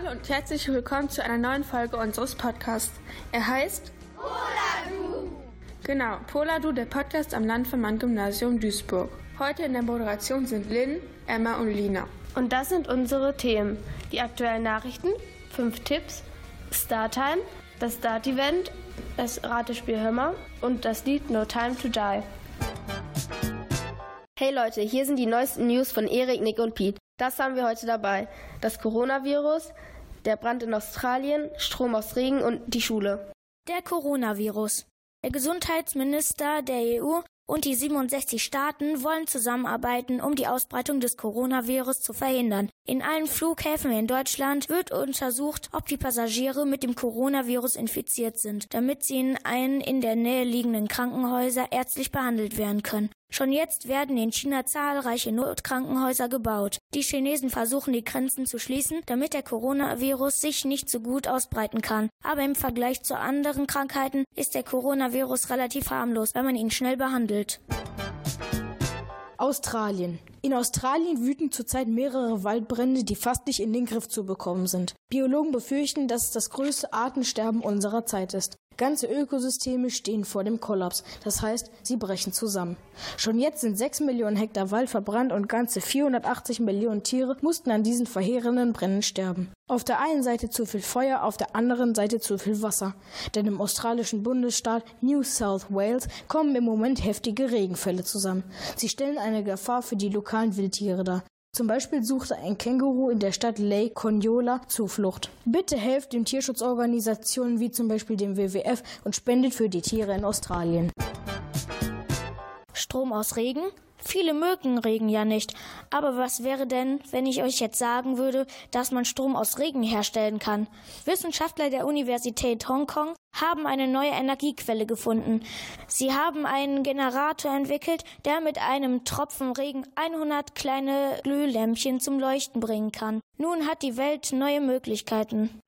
Hallo und herzlich willkommen zu einer neuen Folge unseres Podcasts. Er heißt Poladu. Genau, Poladu, der Podcast am Landvermann-Gymnasium Duisburg. Heute in der Moderation sind Lynn, Emma und Lina. Und das sind unsere Themen. Die aktuellen Nachrichten, fünf Tipps, Startime, das Start-Event, das Ratespiel Hörmer und das Lied No Time to Die. Hey Leute, hier sind die neuesten News von Erik, Nick und Pete. Das haben wir heute dabei. Das Coronavirus, der Brand in Australien, Strom aus Regen und die Schule. Der Coronavirus. Der Gesundheitsminister der EU und die 67 Staaten wollen zusammenarbeiten, um die Ausbreitung des Coronavirus zu verhindern. In allen Flughäfen in Deutschland wird untersucht, ob die Passagiere mit dem Coronavirus infiziert sind, damit sie in einen in der Nähe liegenden Krankenhäuser ärztlich behandelt werden können. Schon jetzt werden in China zahlreiche Notkrankenhäuser gebaut. Die Chinesen versuchen die Grenzen zu schließen, damit der Coronavirus sich nicht so gut ausbreiten kann. Aber im Vergleich zu anderen Krankheiten ist der Coronavirus relativ harmlos, wenn man ihn schnell behandelt. Australien. In Australien wüten zurzeit mehrere Waldbrände, die fast nicht in den Griff zu bekommen sind. Biologen befürchten, dass es das größte Artensterben unserer Zeit ist. Ganze Ökosysteme stehen vor dem Kollaps. Das heißt, sie brechen zusammen. Schon jetzt sind 6 Millionen Hektar Wald verbrannt und ganze 480 Millionen Tiere mussten an diesen verheerenden Brennen sterben. Auf der einen Seite zu viel Feuer, auf der anderen Seite zu viel Wasser. Denn im australischen Bundesstaat New South Wales kommen im Moment heftige Regenfälle zusammen. Sie stellen eine Gefahr für die lokalen Wildtiere dar. Zum Beispiel suchte ein Känguru in der Stadt Lake Conyola Zuflucht. Bitte helft den Tierschutzorganisationen wie zum Beispiel dem WWF und spendet für die Tiere in Australien. Strom aus Regen? Viele mögen Regen ja nicht. Aber was wäre denn, wenn ich euch jetzt sagen würde, dass man Strom aus Regen herstellen kann? Wissenschaftler der Universität Hongkong haben eine neue Energiequelle gefunden. Sie haben einen Generator entwickelt, der mit einem Tropfen Regen 100 kleine Glühlämpchen zum Leuchten bringen kann. Nun hat die Welt neue Möglichkeiten.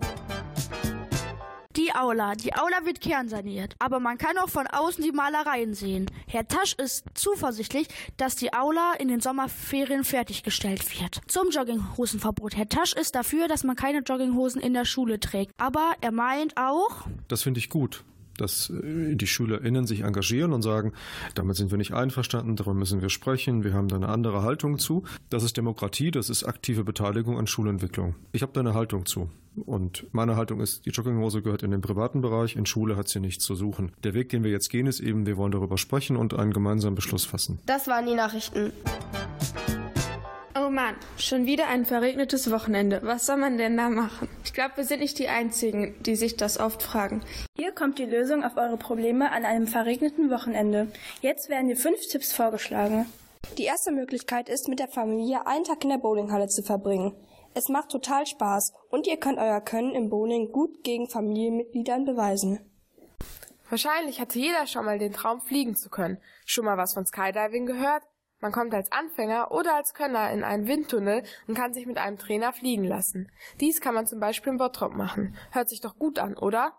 Die Aula. Die Aula wird kernsaniert. Aber man kann auch von außen die Malereien sehen. Herr Tasch ist zuversichtlich, dass die Aula in den Sommerferien fertiggestellt wird. Zum Jogginghosenverbot. Herr Tasch ist dafür, dass man keine Jogginghosen in der Schule trägt. Aber er meint auch. Das finde ich gut dass äh, die SchülerInnen sich engagieren und sagen, damit sind wir nicht einverstanden, darüber müssen wir sprechen, wir haben da eine andere Haltung zu. Das ist Demokratie, das ist aktive Beteiligung an Schulentwicklung. Ich habe da eine Haltung zu. Und meine Haltung ist, die Jogginghose gehört in den privaten Bereich, in Schule hat sie nichts zu suchen. Der Weg, den wir jetzt gehen, ist eben, wir wollen darüber sprechen und einen gemeinsamen Beschluss fassen. Das waren die Nachrichten. Oh Mann, schon wieder ein verregnetes Wochenende. Was soll man denn da machen? Ich glaube, wir sind nicht die Einzigen, die sich das oft fragen. Hier kommt die Lösung auf eure Probleme an einem verregneten Wochenende. Jetzt werden dir fünf Tipps vorgeschlagen. Die erste Möglichkeit ist, mit der Familie einen Tag in der Bowlinghalle zu verbringen. Es macht total Spaß und ihr könnt euer Können im Bowling gut gegen Familienmitgliedern beweisen. Wahrscheinlich hatte jeder schon mal den Traum, fliegen zu können. Schon mal was von Skydiving gehört? Man kommt als Anfänger oder als Könner in einen Windtunnel und kann sich mit einem Trainer fliegen lassen. Dies kann man zum Beispiel im Bottrop machen. Hört sich doch gut an, oder?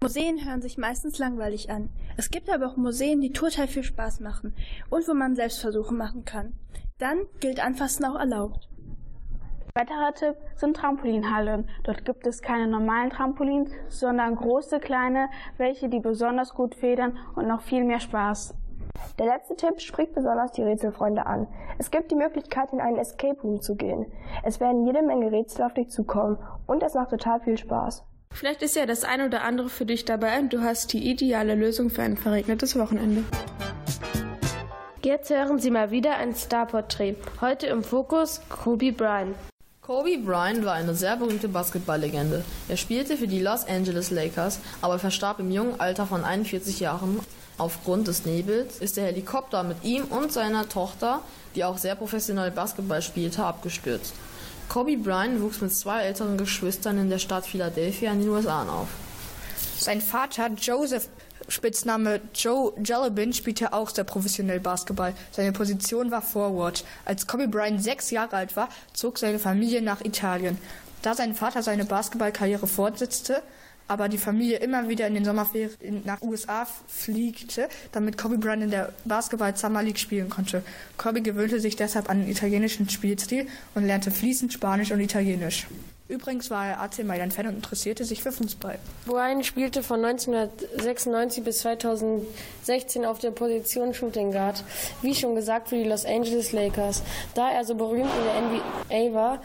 Museen hören sich meistens langweilig an. Es gibt aber auch Museen, die total viel Spaß machen und wo man Selbstversuche machen kann. Dann gilt Anfassen auch erlaubt. Weiterer Tipp sind Trampolinhallen. Dort gibt es keine normalen Trampolins, sondern große, kleine, welche die besonders gut federn und noch viel mehr Spaß. Der letzte Tipp spricht besonders die Rätselfreunde an. Es gibt die Möglichkeit, in einen Escape Room zu gehen. Es werden jede Menge Rätsel auf dich zukommen und es macht total viel Spaß. Vielleicht ist ja das ein oder andere für dich dabei und du hast die ideale Lösung für ein verregnetes Wochenende. Jetzt hören Sie mal wieder ein Starporträt. Heute im Fokus Kobe Bryant. Kobe Bryant war eine sehr berühmte Basketballlegende. Er spielte für die Los Angeles Lakers, aber verstarb im jungen Alter von 41 Jahren Aufgrund des Nebels ist der Helikopter mit ihm und seiner Tochter, die auch sehr professionell Basketball spielte, abgestürzt. Kobe Bryant wuchs mit zwei älteren Geschwistern in der Stadt Philadelphia in den USA auf. Sein Vater Joseph, Spitzname Joe Jelabin, spielte auch sehr professionell Basketball. Seine Position war Forward. Als Kobe Bryant sechs Jahre alt war, zog seine Familie nach Italien. Da sein Vater seine Basketballkarriere fortsetzte, aber die Familie immer wieder in den Sommerferien nach USA fliegte, damit Kobe Bryant in der Basketball Summer League spielen konnte. Kobe gewöhnte sich deshalb an den italienischen Spielstil und lernte fließend Spanisch und Italienisch. Übrigens war er AC Mailand-Fan und interessierte sich für Fußball. Brian spielte von 1996 bis 2016 auf der Position Shooting Guard, wie schon gesagt, für die Los Angeles Lakers. Da er so berühmt in der NBA war,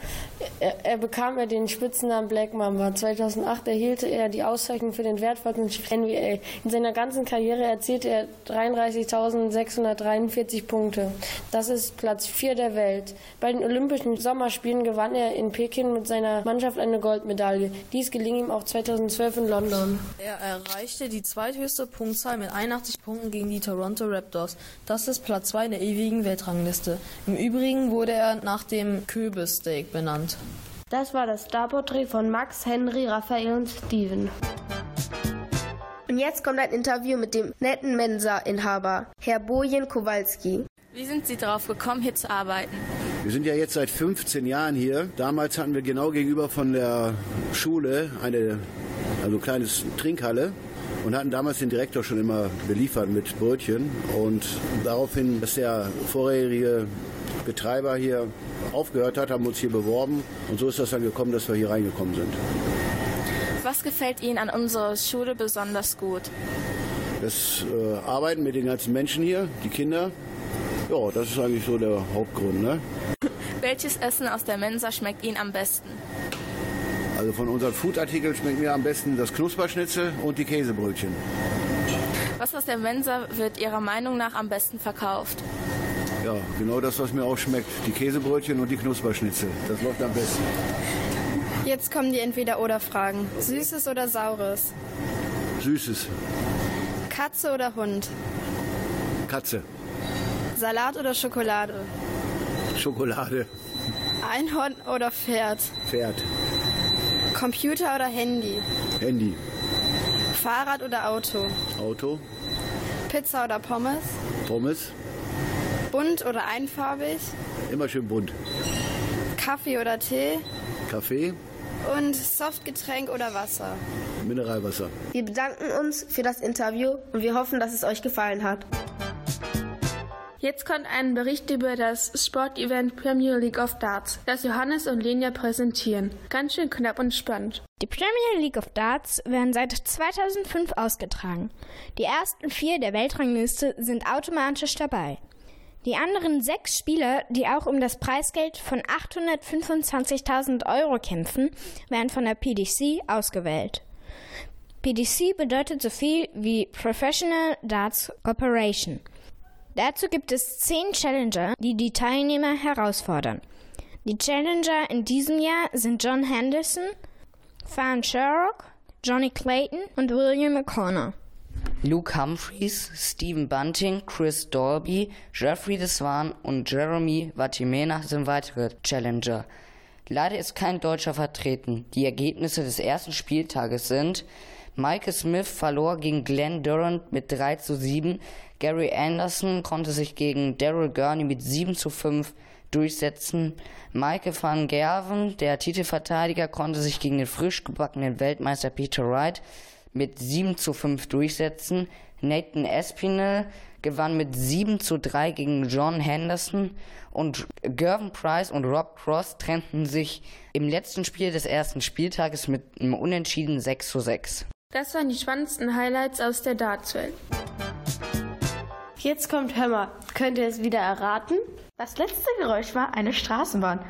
er, er bekam er den Spitznamen Black Mamba. 2008 erhielt er die Auszeichnung für den wertvollsten NBA. In seiner ganzen Karriere erzielte er 33.643 Punkte. Das ist Platz 4 der Welt. Bei den Olympischen Sommerspielen gewann er in Peking mit seiner Mannschaft eine Goldmedaille. Dies geling ihm auch 2012 in London. Er erreichte die zweithöchste Punktzahl mit 81 Punkten gegen die Toronto Raptors. Das ist Platz 2 in der ewigen Weltrangliste. Im Übrigen wurde er nach dem Kürbissteak benannt. Das war das Starporträt von Max, Henry, Raphael und Steven. Und jetzt kommt ein Interview mit dem netten Mensa-Inhaber, Herr Bojen Kowalski. Wie sind Sie darauf gekommen, hier zu arbeiten? Wir sind ja jetzt seit 15 Jahren hier. Damals hatten wir genau gegenüber von der Schule eine also kleines Trinkhalle und hatten damals den Direktor schon immer beliefert mit Brötchen. Und daraufhin, dass der vorherige Betreiber hier aufgehört hat, haben wir uns hier beworben. Und so ist das dann gekommen, dass wir hier reingekommen sind. Was gefällt Ihnen an unserer Schule besonders gut? Das äh, Arbeiten mit den ganzen Menschen hier, die Kinder. Ja, das ist eigentlich so der Hauptgrund. Ne? Welches Essen aus der Mensa schmeckt Ihnen am besten? Also von unseren Foodartikeln schmeckt mir am besten das Knusperschnitzel und die Käsebrötchen. Was aus der Mensa wird Ihrer Meinung nach am besten verkauft? Ja, genau das, was mir auch schmeckt. Die Käsebrötchen und die Knusperschnitzel. Das läuft am besten. Jetzt kommen die Entweder-Oder-Fragen. Süßes oder Saures? Süßes. Katze oder Hund? Katze. Salat oder Schokolade? Schokolade. Einhorn oder Pferd? Pferd. Computer oder Handy? Handy. Fahrrad oder Auto? Auto. Pizza oder Pommes? Pommes. Bunt oder einfarbig? Immer schön bunt. Kaffee oder Tee? Kaffee. Und Softgetränk oder Wasser? Mineralwasser. Wir bedanken uns für das Interview und wir hoffen, dass es euch gefallen hat. Jetzt kommt ein Bericht über das Sportevent Premier League of Darts, das Johannes und Lenia präsentieren. Ganz schön knapp und spannend. Die Premier League of Darts werden seit 2005 ausgetragen. Die ersten vier der Weltrangliste sind automatisch dabei. Die anderen sechs Spieler, die auch um das Preisgeld von 825.000 Euro kämpfen, werden von der PDC ausgewählt. PDC bedeutet so viel wie Professional Darts Corporation. Dazu gibt es zehn Challenger, die die Teilnehmer herausfordern. Die Challenger in diesem Jahr sind John Henderson, Fan Sherrock, Johnny Clayton und William McConnor. Luke Humphreys, Stephen Bunting, Chris Dolby, Jeffrey Deswan und Jeremy Vatimena sind weitere Challenger. Leider ist kein Deutscher vertreten. Die Ergebnisse des ersten Spieltages sind Michael Smith verlor gegen Glenn Durant mit 3 zu 7, Gary Anderson konnte sich gegen Daryl Gurney mit 7 zu 5 durchsetzen. Michael van Gerven, der Titelverteidiger, konnte sich gegen den frisch gebackenen Weltmeister Peter Wright mit 7 zu 5 durchsetzen. Nathan Espinel gewann mit 7 zu 3 gegen John Henderson und Gervin Price und Rob Cross trennten sich im letzten Spiel des ersten Spieltages mit einem Unentschieden 6 zu 6. Das waren die spannendsten Highlights aus der Dartswelt. Jetzt kommt Hör mal, könnt ihr es wieder erraten? Das letzte Geräusch war eine Straßenbahn.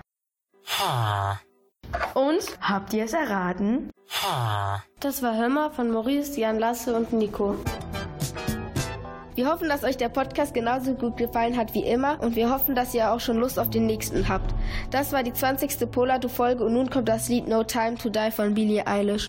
Und habt ihr es erraten? Das war Hör mal von Maurice, Jan Lasse und Nico. Wir hoffen, dass euch der Podcast genauso gut gefallen hat wie immer und wir hoffen, dass ihr auch schon Lust auf den nächsten habt. Das war die 20. Polado-Folge und nun kommt das Lied No Time to Die von Billie Eilish.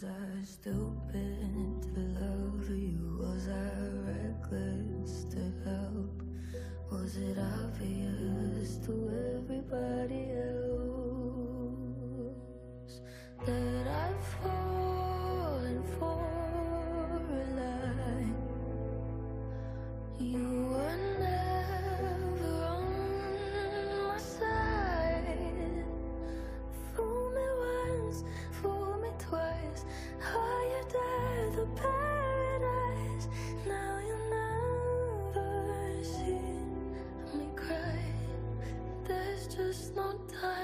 Was I stupid to love you? Was I reckless to help? Was it obvious to everybody else that I no time.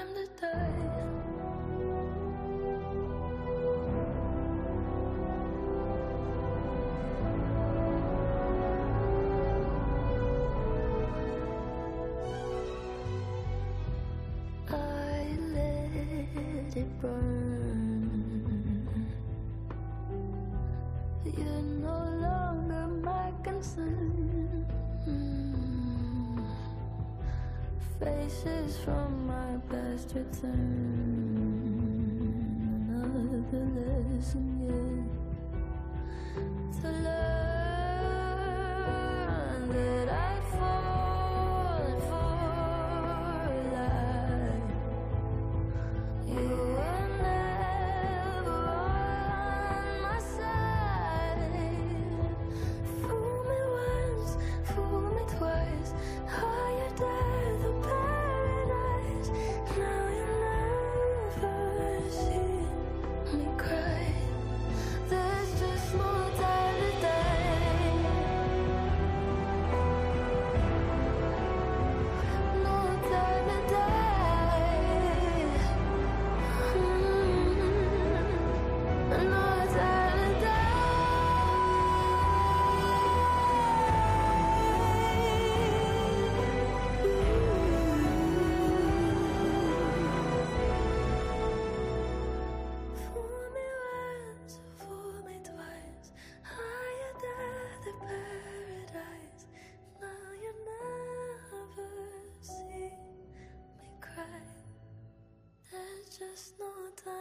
faces from my past return Another lesson yet to learn not a